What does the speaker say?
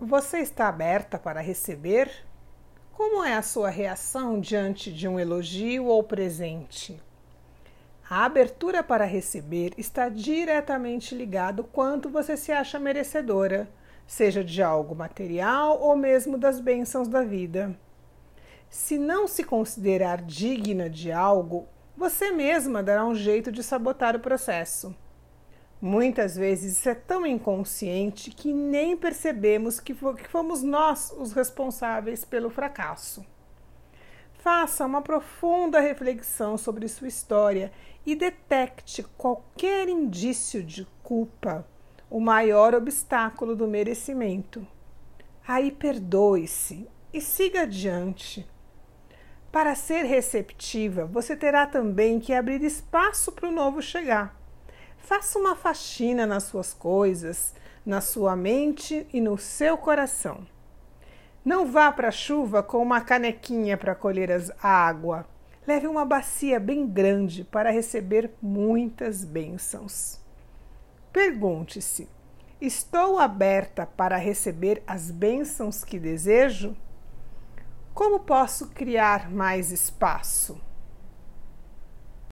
Você está aberta para receber? Como é a sua reação diante de um elogio ou presente? A abertura para receber está diretamente ligado quanto você se acha merecedora, seja de algo material ou mesmo das bênçãos da vida. Se não se considerar digna de algo, você mesma dará um jeito de sabotar o processo. Muitas vezes isso é tão inconsciente que nem percebemos que fomos nós os responsáveis pelo fracasso. Faça uma profunda reflexão sobre sua história e detecte qualquer indício de culpa, o maior obstáculo do merecimento. Aí perdoe-se e siga adiante. Para ser receptiva, você terá também que abrir espaço para o novo chegar. Faça uma faxina nas suas coisas, na sua mente e no seu coração. Não vá para a chuva com uma canequinha para colher a água. Leve uma bacia bem grande para receber muitas bênçãos. Pergunte-se: estou aberta para receber as bênçãos que desejo? Como posso criar mais espaço?